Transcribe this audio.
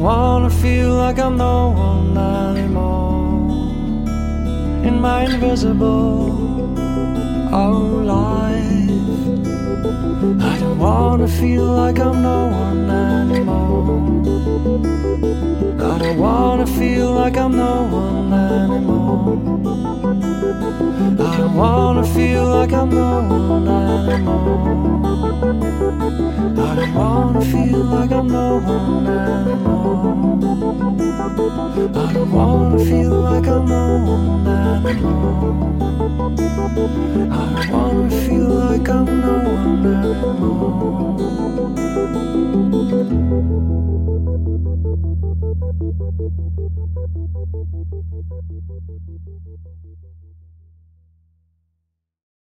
wanna feel like I'm no one anymore. In my invisible life, I don't wanna feel like I'm no one anymore. I don't wanna feel like I'm no one anymore. I don't wanna feel like I'm no one anymore. I don't wanna feel like I'm no one anymore. I don't wanna feel like I'm no one anymore. I don't wanna feel like I'm no one anymore.